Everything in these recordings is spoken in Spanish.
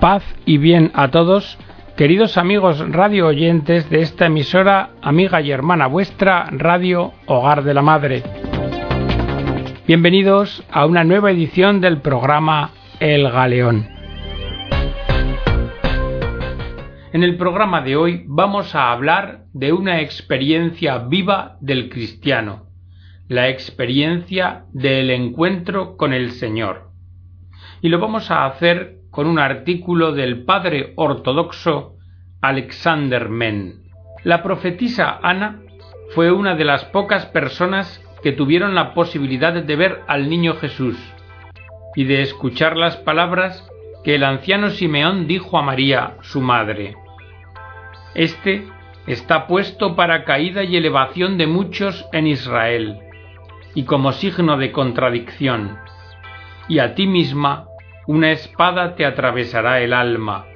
Paz y bien a todos, queridos amigos radio oyentes de esta emisora, amiga y hermana vuestra, Radio Hogar de la Madre. Bienvenidos a una nueva edición del programa El Galeón. En el programa de hoy vamos a hablar de una experiencia viva del cristiano, la experiencia del encuentro con el Señor. Y lo vamos a hacer con un artículo del padre ortodoxo Alexander Men. La profetisa Ana fue una de las pocas personas que tuvieron la posibilidad de ver al niño Jesús y de escuchar las palabras que el anciano Simeón dijo a María, su madre. Este está puesto para caída y elevación de muchos en Israel, y como signo de contradicción, y a ti misma una espada te atravesará el alma,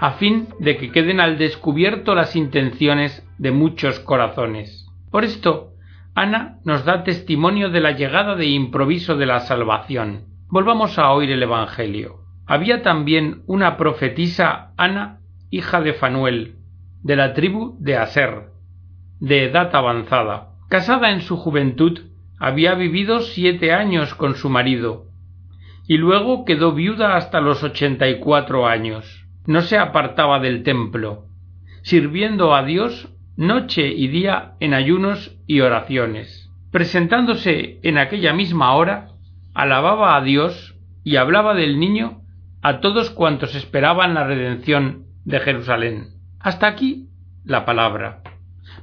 a fin de que queden al descubierto las intenciones de muchos corazones. Por esto, Ana nos da testimonio de la llegada de improviso de la salvación. Volvamos a oír el Evangelio. Había también una profetisa Ana, hija de Fanuel, de la tribu de Aser, de edad avanzada. Casada en su juventud, había vivido siete años con su marido, y luego quedó viuda hasta los ochenta y cuatro años. No se apartaba del templo, sirviendo a Dios noche y día en ayunos y oraciones. Presentándose en aquella misma hora, alababa a Dios y hablaba del niño a todos cuantos esperaban la redención de Jerusalén. Hasta aquí la palabra.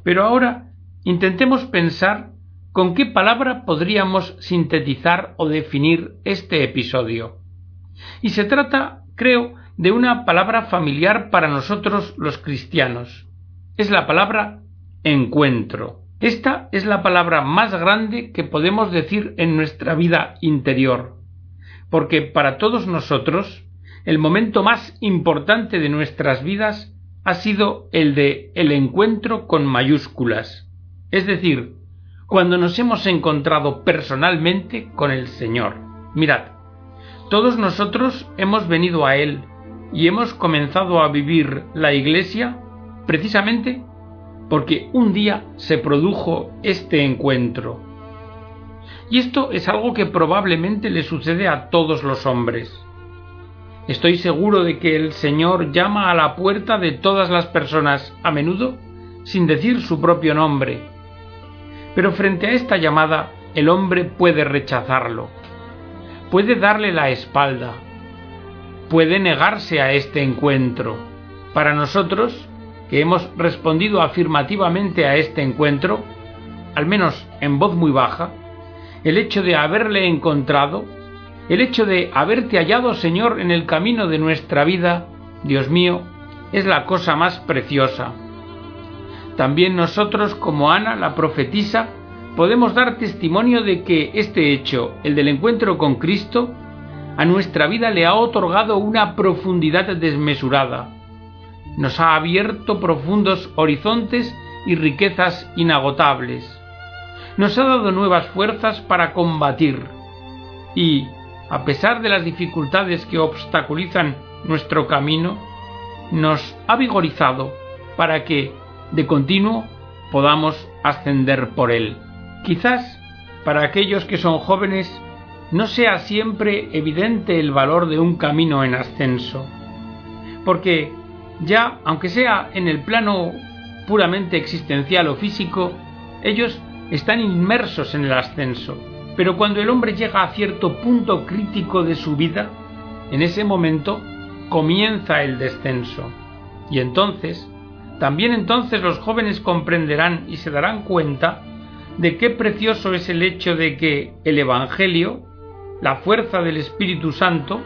Pero ahora intentemos pensar ¿Con qué palabra podríamos sintetizar o definir este episodio? Y se trata, creo, de una palabra familiar para nosotros los cristianos. Es la palabra encuentro. Esta es la palabra más grande que podemos decir en nuestra vida interior, porque para todos nosotros el momento más importante de nuestras vidas ha sido el de el encuentro con mayúsculas, es decir, cuando nos hemos encontrado personalmente con el Señor. Mirad, todos nosotros hemos venido a Él y hemos comenzado a vivir la Iglesia precisamente porque un día se produjo este encuentro. Y esto es algo que probablemente le sucede a todos los hombres. Estoy seguro de que el Señor llama a la puerta de todas las personas, a menudo, sin decir su propio nombre, pero frente a esta llamada, el hombre puede rechazarlo, puede darle la espalda, puede negarse a este encuentro. Para nosotros, que hemos respondido afirmativamente a este encuentro, al menos en voz muy baja, el hecho de haberle encontrado, el hecho de haberte hallado, Señor, en el camino de nuestra vida, Dios mío, es la cosa más preciosa también nosotros, como Ana, la profetisa, podemos dar testimonio de que este hecho, el del encuentro con Cristo, a nuestra vida le ha otorgado una profundidad desmesurada. Nos ha abierto profundos horizontes y riquezas inagotables. Nos ha dado nuevas fuerzas para combatir. Y, a pesar de las dificultades que obstaculizan nuestro camino, nos ha vigorizado para que, de continuo podamos ascender por él. Quizás para aquellos que son jóvenes no sea siempre evidente el valor de un camino en ascenso, porque ya, aunque sea en el plano puramente existencial o físico, ellos están inmersos en el ascenso. Pero cuando el hombre llega a cierto punto crítico de su vida, en ese momento comienza el descenso. Y entonces también entonces los jóvenes comprenderán y se darán cuenta de qué precioso es el hecho de que el Evangelio, la fuerza del Espíritu Santo,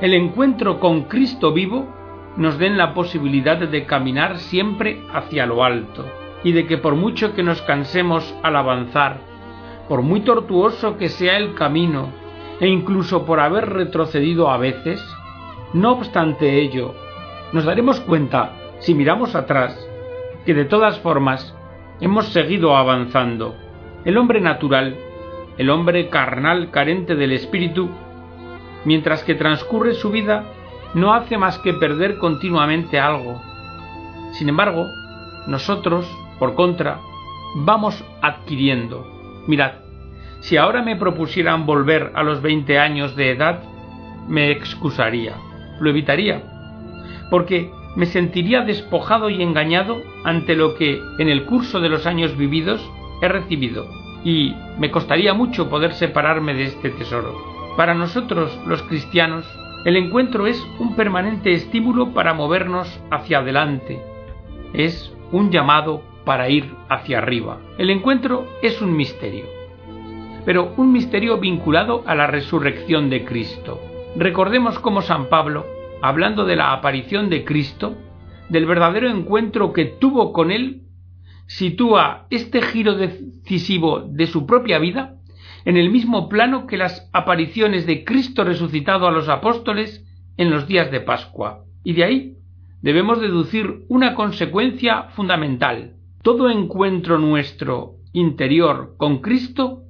el encuentro con Cristo vivo, nos den la posibilidad de caminar siempre hacia lo alto, y de que por mucho que nos cansemos al avanzar, por muy tortuoso que sea el camino, e incluso por haber retrocedido a veces, no obstante ello, nos daremos cuenta si miramos atrás, que de todas formas hemos seguido avanzando. El hombre natural, el hombre carnal carente del espíritu, mientras que transcurre su vida, no hace más que perder continuamente algo. Sin embargo, nosotros, por contra, vamos adquiriendo. Mirad, si ahora me propusieran volver a los 20 años de edad, me excusaría, lo evitaría, porque me sentiría despojado y engañado ante lo que en el curso de los años vividos he recibido, y me costaría mucho poder separarme de este tesoro. Para nosotros, los cristianos, el encuentro es un permanente estímulo para movernos hacia adelante. Es un llamado para ir hacia arriba. El encuentro es un misterio, pero un misterio vinculado a la resurrección de Cristo. Recordemos cómo San Pablo, hablando de la aparición de Cristo, del verdadero encuentro que tuvo con él, sitúa este giro decisivo de su propia vida en el mismo plano que las apariciones de Cristo resucitado a los apóstoles en los días de Pascua. Y de ahí debemos deducir una consecuencia fundamental. Todo encuentro nuestro interior con Cristo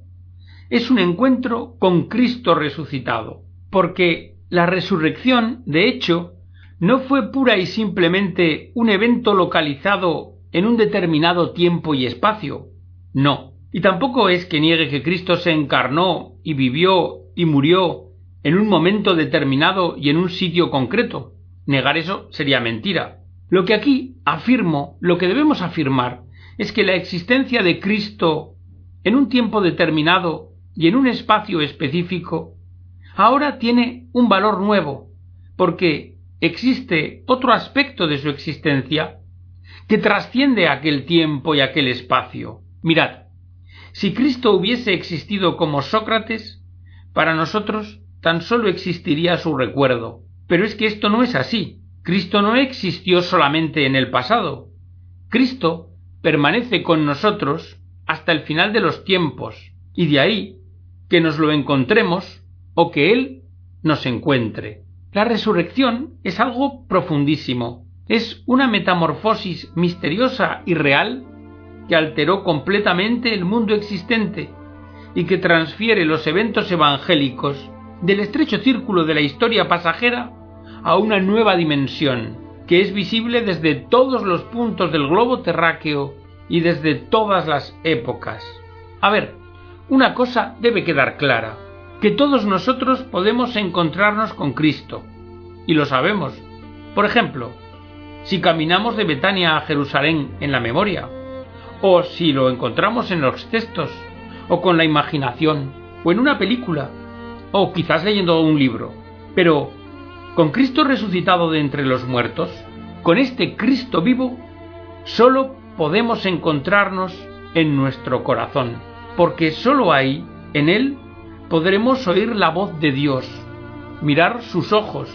es un encuentro con Cristo resucitado, porque la resurrección, de hecho, no fue pura y simplemente un evento localizado en un determinado tiempo y espacio. No, y tampoco es que niegue que Cristo se encarnó y vivió y murió en un momento determinado y en un sitio concreto. Negar eso sería mentira. Lo que aquí afirmo, lo que debemos afirmar, es que la existencia de Cristo en un tiempo determinado y en un espacio específico, ahora tiene un valor nuevo, porque existe otro aspecto de su existencia que trasciende aquel tiempo y aquel espacio. Mirad, si Cristo hubiese existido como Sócrates, para nosotros tan solo existiría su recuerdo. Pero es que esto no es así. Cristo no existió solamente en el pasado. Cristo permanece con nosotros hasta el final de los tiempos, y de ahí que nos lo encontremos o que Él nos encuentre. La resurrección es algo profundísimo, es una metamorfosis misteriosa y real que alteró completamente el mundo existente y que transfiere los eventos evangélicos del estrecho círculo de la historia pasajera a una nueva dimensión, que es visible desde todos los puntos del globo terráqueo y desde todas las épocas. A ver, una cosa debe quedar clara, que todos nosotros podemos encontrarnos con Cristo, y lo sabemos. Por ejemplo, si caminamos de Betania a Jerusalén en la memoria, o si lo encontramos en los textos, o con la imaginación, o en una película, o quizás leyendo un libro. Pero, con Cristo resucitado de entre los muertos, con este Cristo vivo, solo podemos encontrarnos en nuestro corazón, porque solo ahí, en Él, podremos oír la voz de Dios, mirar sus ojos,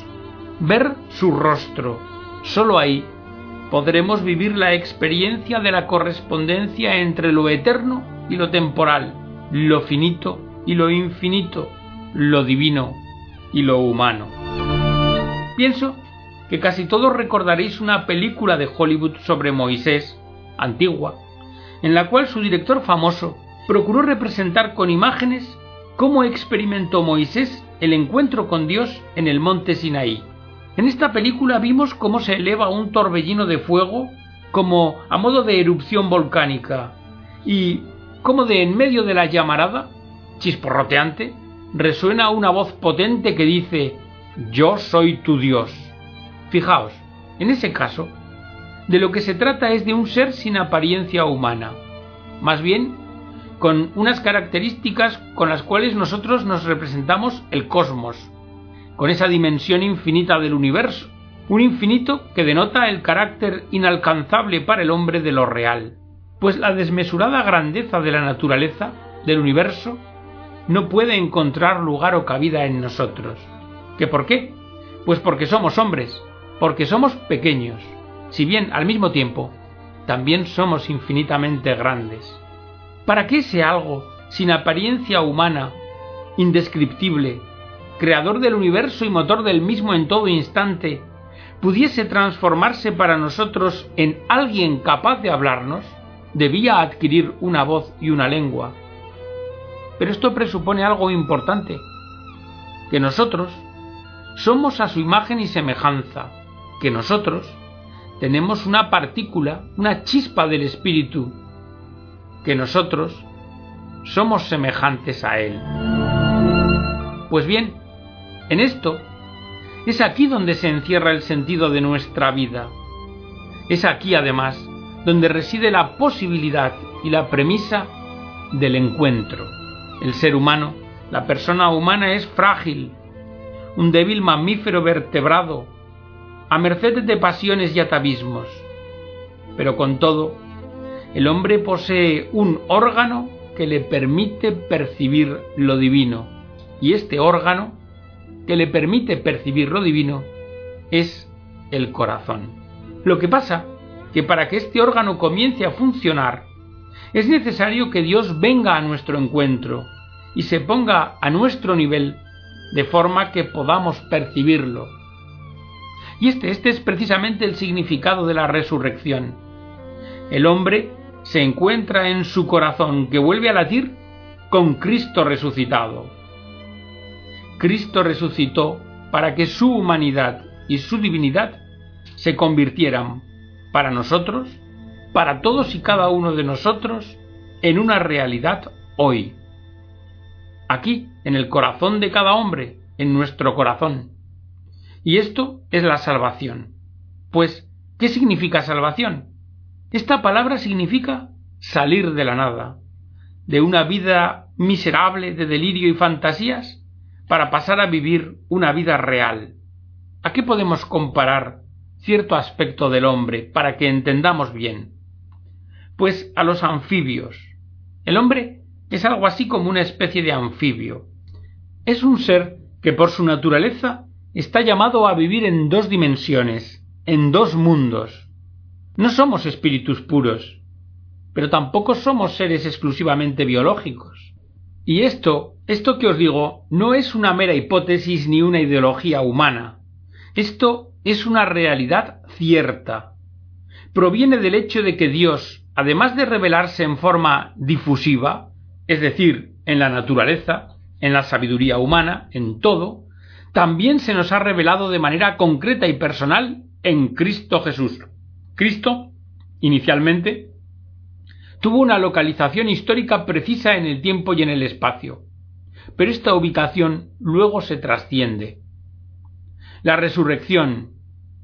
ver su rostro. Solo ahí podremos vivir la experiencia de la correspondencia entre lo eterno y lo temporal, lo finito y lo infinito, lo divino y lo humano. Pienso que casi todos recordaréis una película de Hollywood sobre Moisés, antigua, en la cual su director famoso procuró representar con imágenes cómo experimentó Moisés el encuentro con Dios en el monte Sinaí. En esta película vimos cómo se eleva un torbellino de fuego como a modo de erupción volcánica y cómo de en medio de la llamarada, chisporroteante, resuena una voz potente que dice Yo soy tu Dios. Fijaos, en ese caso, de lo que se trata es de un ser sin apariencia humana, más bien con unas características con las cuales nosotros nos representamos el cosmos, con esa dimensión infinita del universo, un infinito que denota el carácter inalcanzable para el hombre de lo real, pues la desmesurada grandeza de la naturaleza, del universo, no puede encontrar lugar o cabida en nosotros. ¿Qué por qué? Pues porque somos hombres, porque somos pequeños, si bien al mismo tiempo también somos infinitamente grandes. ¿Para qué ese algo sin apariencia humana, indescriptible, creador del universo y motor del mismo en todo instante, pudiese transformarse para nosotros en alguien capaz de hablarnos, debía adquirir una voz y una lengua. Pero esto presupone algo importante, que nosotros somos a su imagen y semejanza, que nosotros tenemos una partícula, una chispa del Espíritu, que nosotros somos semejantes a Él. Pues bien, en esto es aquí donde se encierra el sentido de nuestra vida. Es aquí, además, donde reside la posibilidad y la premisa del encuentro. El ser humano, la persona humana es frágil, un débil mamífero vertebrado, a merced de pasiones y atavismos. Pero con todo, el hombre posee un órgano que le permite percibir lo divino, y este órgano que le permite percibir lo divino es el corazón. Lo que pasa que para que este órgano comience a funcionar, es necesario que Dios venga a nuestro encuentro y se ponga a nuestro nivel de forma que podamos percibirlo. Y este, este es precisamente el significado de la resurrección. El hombre se encuentra en su corazón que vuelve a latir con Cristo resucitado. Cristo resucitó para que su humanidad y su divinidad se convirtieran para nosotros, para todos y cada uno de nosotros, en una realidad hoy. Aquí, en el corazón de cada hombre, en nuestro corazón. Y esto es la salvación. Pues, ¿qué significa salvación? Esta palabra significa salir de la nada, de una vida miserable de delirio y fantasías, para pasar a vivir una vida real. ¿A qué podemos comparar cierto aspecto del hombre para que entendamos bien? Pues a los anfibios. El hombre es algo así como una especie de anfibio. Es un ser que por su naturaleza está llamado a vivir en dos dimensiones, en dos mundos. No somos espíritus puros, pero tampoco somos seres exclusivamente biológicos. Y esto, esto que os digo, no es una mera hipótesis ni una ideología humana. Esto es una realidad cierta. Proviene del hecho de que Dios, además de revelarse en forma difusiva, es decir, en la naturaleza, en la sabiduría humana, en todo, también se nos ha revelado de manera concreta y personal en Cristo Jesús. Cristo, inicialmente, tuvo una localización histórica precisa en el tiempo y en el espacio, pero esta ubicación luego se trasciende. La resurrección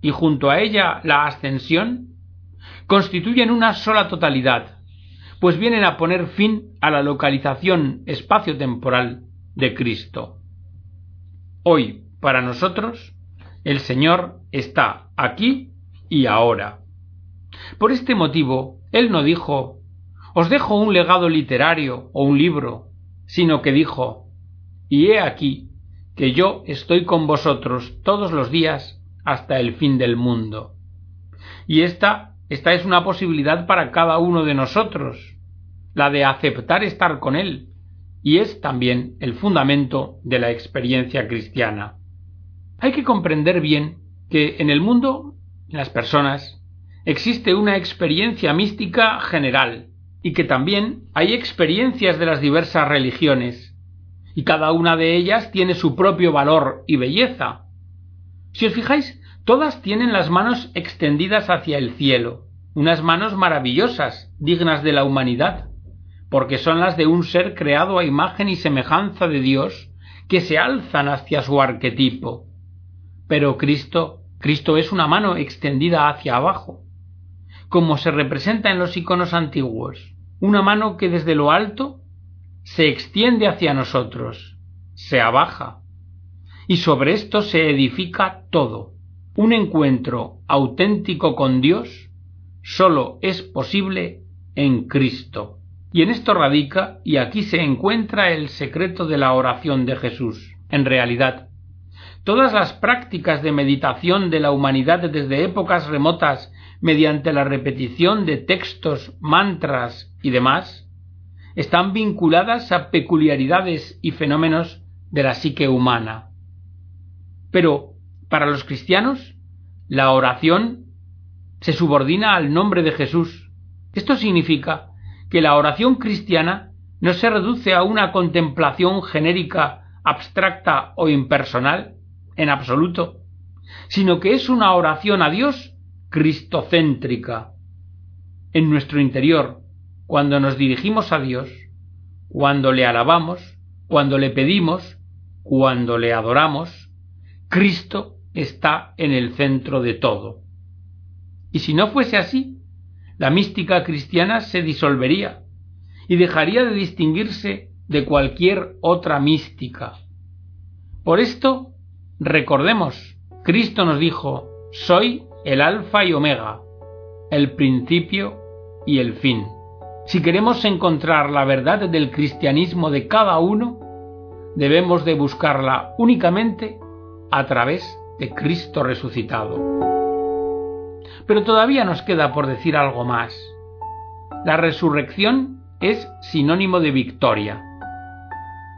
y junto a ella la ascensión constituyen una sola totalidad, pues vienen a poner fin a la localización espacio-temporal de Cristo. Hoy, para nosotros, el Señor está aquí y ahora. Por este motivo, Él no dijo, os dejo un legado literario o un libro, sino que dijo, y he aquí que yo estoy con vosotros todos los días hasta el fin del mundo. Y esta esta es una posibilidad para cada uno de nosotros, la de aceptar estar con Él, y es también el fundamento de la experiencia cristiana. Hay que comprender bien que en el mundo, en las personas, existe una experiencia mística general, y que también hay experiencias de las diversas religiones, y cada una de ellas tiene su propio valor y belleza. Si os fijáis, Todas tienen las manos extendidas hacia el cielo, unas manos maravillosas, dignas de la humanidad, porque son las de un ser creado a imagen y semejanza de Dios, que se alzan hacia su arquetipo. Pero Cristo, Cristo es una mano extendida hacia abajo, como se representa en los iconos antiguos, una mano que desde lo alto se extiende hacia nosotros, se abaja, y sobre esto se edifica todo. Un encuentro auténtico con Dios solo es posible en Cristo. Y en esto radica y aquí se encuentra el secreto de la oración de Jesús. En realidad, todas las prácticas de meditación de la humanidad desde épocas remotas mediante la repetición de textos, mantras y demás, están vinculadas a peculiaridades y fenómenos de la psique humana. Pero para los cristianos, la oración se subordina al nombre de Jesús. Esto significa que la oración cristiana no se reduce a una contemplación genérica, abstracta o impersonal, en absoluto, sino que es una oración a Dios cristocéntrica. En nuestro interior, cuando nos dirigimos a Dios, cuando le alabamos, cuando le pedimos, cuando le adoramos, Cristo está en el centro de todo. Y si no fuese así, la mística cristiana se disolvería y dejaría de distinguirse de cualquier otra mística. Por esto, recordemos, Cristo nos dijo, soy el alfa y omega, el principio y el fin. Si queremos encontrar la verdad del cristianismo de cada uno, debemos de buscarla únicamente a través de Cristo resucitado. Pero todavía nos queda por decir algo más. La resurrección es sinónimo de victoria.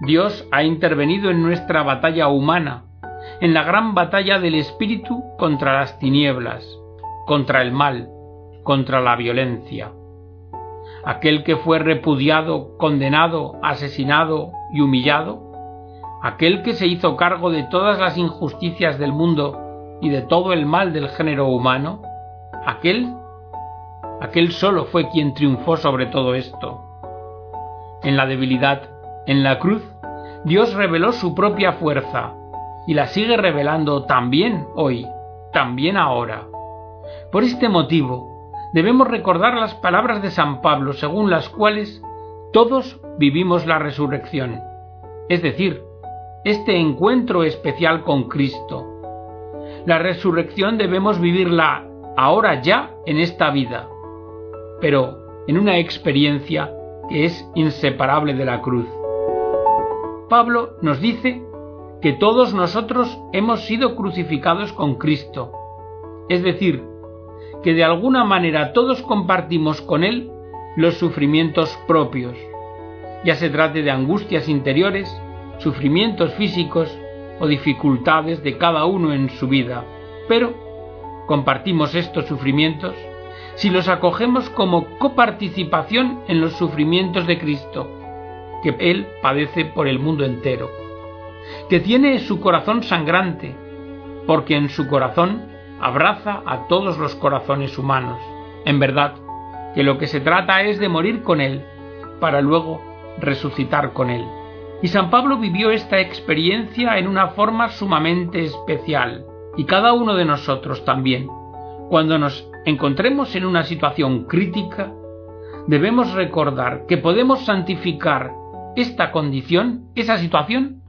Dios ha intervenido en nuestra batalla humana, en la gran batalla del espíritu contra las tinieblas, contra el mal, contra la violencia. Aquel que fue repudiado, condenado, asesinado y humillado, aquel que se hizo cargo de todas las injusticias del mundo y de todo el mal del género humano, aquel, aquel solo fue quien triunfó sobre todo esto. En la debilidad en la cruz, Dios reveló su propia fuerza y la sigue revelando también hoy, también ahora. Por este motivo, debemos recordar las palabras de San Pablo según las cuales todos vivimos la resurrección, es decir, este encuentro especial con Cristo. La resurrección debemos vivirla ahora ya en esta vida, pero en una experiencia que es inseparable de la cruz. Pablo nos dice que todos nosotros hemos sido crucificados con Cristo, es decir, que de alguna manera todos compartimos con Él los sufrimientos propios, ya se trate de angustias interiores, sufrimientos físicos o dificultades de cada uno en su vida, pero compartimos estos sufrimientos si los acogemos como coparticipación en los sufrimientos de Cristo, que Él padece por el mundo entero, que tiene su corazón sangrante, porque en su corazón abraza a todos los corazones humanos. En verdad, que lo que se trata es de morir con Él, para luego resucitar con Él. Y San Pablo vivió esta experiencia en una forma sumamente especial, y cada uno de nosotros también. Cuando nos encontremos en una situación crítica, debemos recordar que podemos santificar esta condición, esa situación,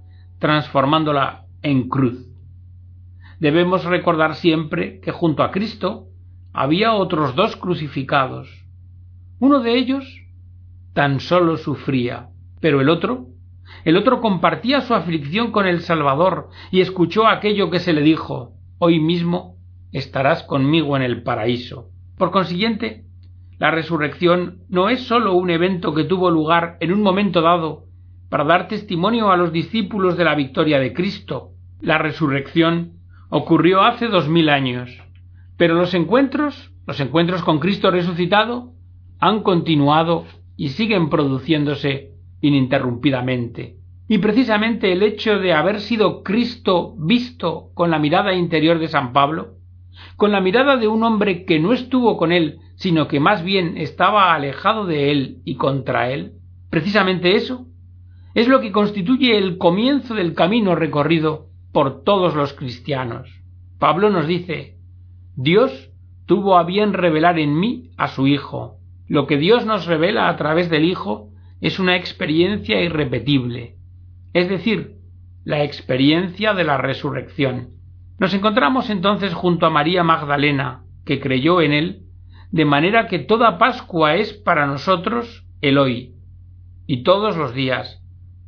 transformándola en cruz. Debemos recordar siempre que junto a Cristo había otros dos crucificados. Uno de ellos tan solo sufría, pero el otro, el otro compartía su aflicción con el Salvador y escuchó aquello que se le dijo, hoy mismo estarás conmigo en el paraíso. Por consiguiente, la resurrección no es sólo un evento que tuvo lugar en un momento dado para dar testimonio a los discípulos de la victoria de Cristo. La resurrección ocurrió hace dos mil años, pero los encuentros, los encuentros con Cristo resucitado, han continuado y siguen produciéndose ininterrumpidamente. Y precisamente el hecho de haber sido Cristo visto con la mirada interior de San Pablo, con la mirada de un hombre que no estuvo con él, sino que más bien estaba alejado de él y contra él, precisamente eso es lo que constituye el comienzo del camino recorrido por todos los cristianos. Pablo nos dice, Dios tuvo a bien revelar en mí a su Hijo. Lo que Dios nos revela a través del Hijo es una experiencia irrepetible, es decir, la experiencia de la resurrección. Nos encontramos entonces junto a María Magdalena, que creyó en él, de manera que toda Pascua es para nosotros el hoy, y todos los días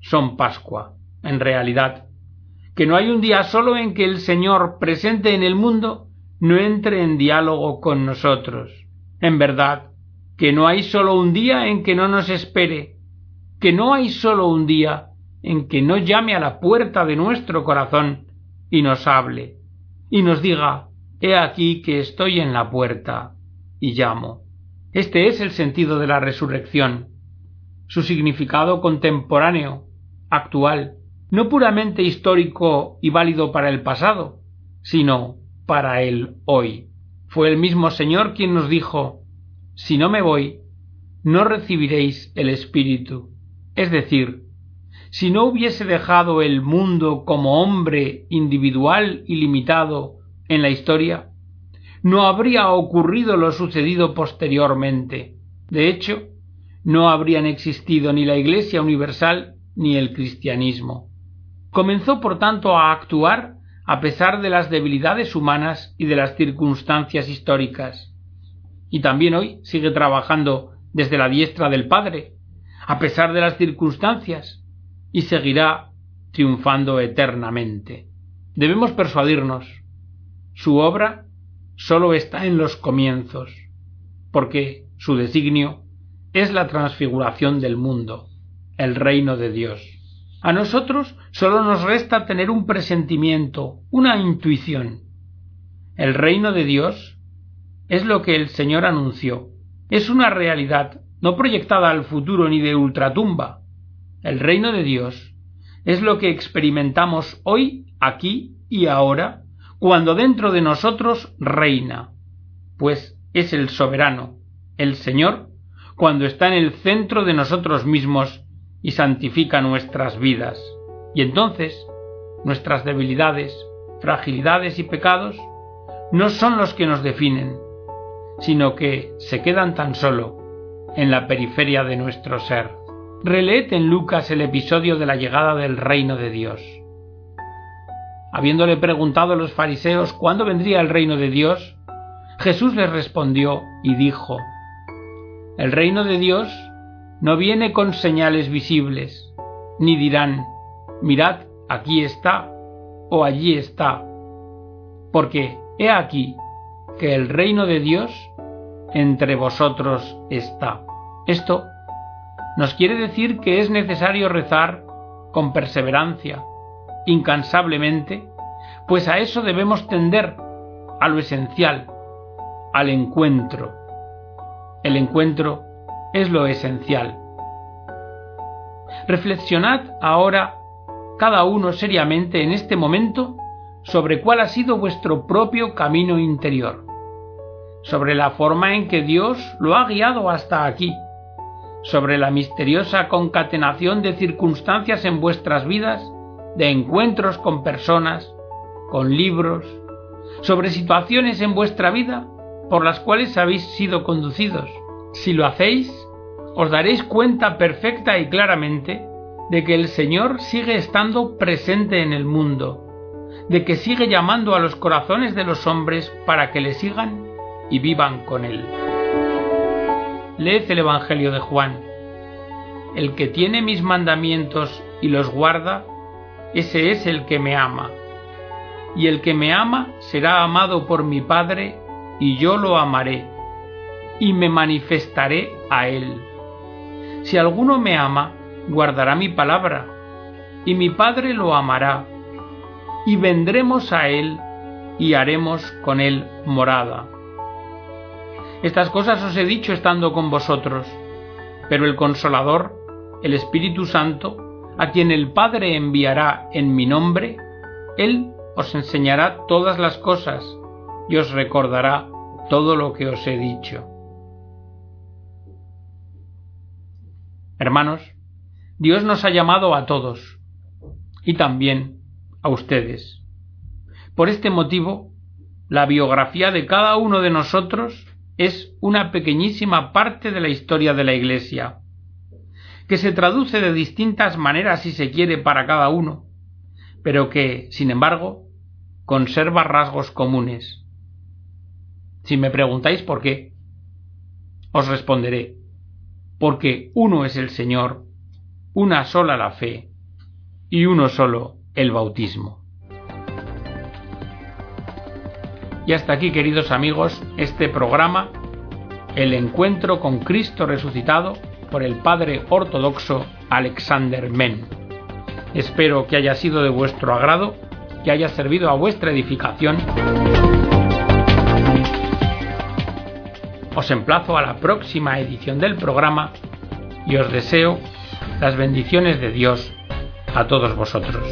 son Pascua, en realidad, que no hay un día solo en que el Señor presente en el mundo no entre en diálogo con nosotros. En verdad, que no hay solo un día en que no nos espere, que no hay solo un día en que no llame a la puerta de nuestro corazón y nos hable, y nos diga He aquí que estoy en la puerta y llamo. Este es el sentido de la resurrección, su significado contemporáneo, actual, no puramente histórico y válido para el pasado, sino para el hoy. Fue el mismo Señor quien nos dijo Si no me voy, no recibiréis el Espíritu. Es decir, si no hubiese dejado el mundo como hombre individual y limitado en la historia, no habría ocurrido lo sucedido posteriormente. De hecho, no habrían existido ni la Iglesia universal ni el cristianismo. Comenzó, por tanto, a actuar a pesar de las debilidades humanas y de las circunstancias históricas. Y también hoy sigue trabajando desde la diestra del Padre, a pesar de las circunstancias, y seguirá triunfando eternamente. Debemos persuadirnos, su obra sólo está en los comienzos, porque su designio es la transfiguración del mundo, el reino de Dios. A nosotros sólo nos resta tener un presentimiento, una intuición. El reino de Dios es lo que el Señor anunció, es una realidad no proyectada al futuro ni de ultratumba. El reino de Dios es lo que experimentamos hoy, aquí y ahora, cuando dentro de nosotros reina, pues es el soberano, el Señor, cuando está en el centro de nosotros mismos y santifica nuestras vidas. Y entonces nuestras debilidades, fragilidades y pecados no son los que nos definen, sino que se quedan tan solo en la periferia de nuestro ser. Releed en Lucas el episodio de la llegada del reino de Dios. Habiéndole preguntado a los fariseos cuándo vendría el reino de Dios, Jesús les respondió y dijo, El reino de Dios no viene con señales visibles, ni dirán, mirad, aquí está o allí está, porque he aquí que el reino de Dios entre vosotros está. Esto nos quiere decir que es necesario rezar con perseverancia, incansablemente, pues a eso debemos tender, a lo esencial, al encuentro. El encuentro es lo esencial. Reflexionad ahora cada uno seriamente en este momento sobre cuál ha sido vuestro propio camino interior, sobre la forma en que Dios lo ha guiado hasta aquí, sobre la misteriosa concatenación de circunstancias en vuestras vidas, de encuentros con personas, con libros, sobre situaciones en vuestra vida por las cuales habéis sido conducidos. Si lo hacéis, os daréis cuenta perfecta y claramente de que el Señor sigue estando presente en el mundo, de que sigue llamando a los corazones de los hombres para que le sigan y vivan con Él. Leed el Evangelio de Juan. El que tiene mis mandamientos y los guarda, ese es el que me ama. Y el que me ama será amado por mi Padre, y yo lo amaré, y me manifestaré a él. Si alguno me ama, guardará mi palabra, y mi Padre lo amará, y vendremos a él y haremos con él morada. Estas cosas os he dicho estando con vosotros, pero el consolador, el Espíritu Santo, a quien el Padre enviará en mi nombre, Él os enseñará todas las cosas y os recordará todo lo que os he dicho. Hermanos, Dios nos ha llamado a todos y también a ustedes. Por este motivo, la biografía de cada uno de nosotros es una pequeñísima parte de la historia de la Iglesia, que se traduce de distintas maneras si se quiere para cada uno, pero que, sin embargo, conserva rasgos comunes. Si me preguntáis por qué, os responderé, porque uno es el Señor, una sola la fe y uno solo el bautismo. Y hasta aquí, queridos amigos, este programa, el encuentro con Cristo resucitado por el Padre ortodoxo Alexander Men. Espero que haya sido de vuestro agrado, que haya servido a vuestra edificación. Os emplazo a la próxima edición del programa y os deseo las bendiciones de Dios a todos vosotros.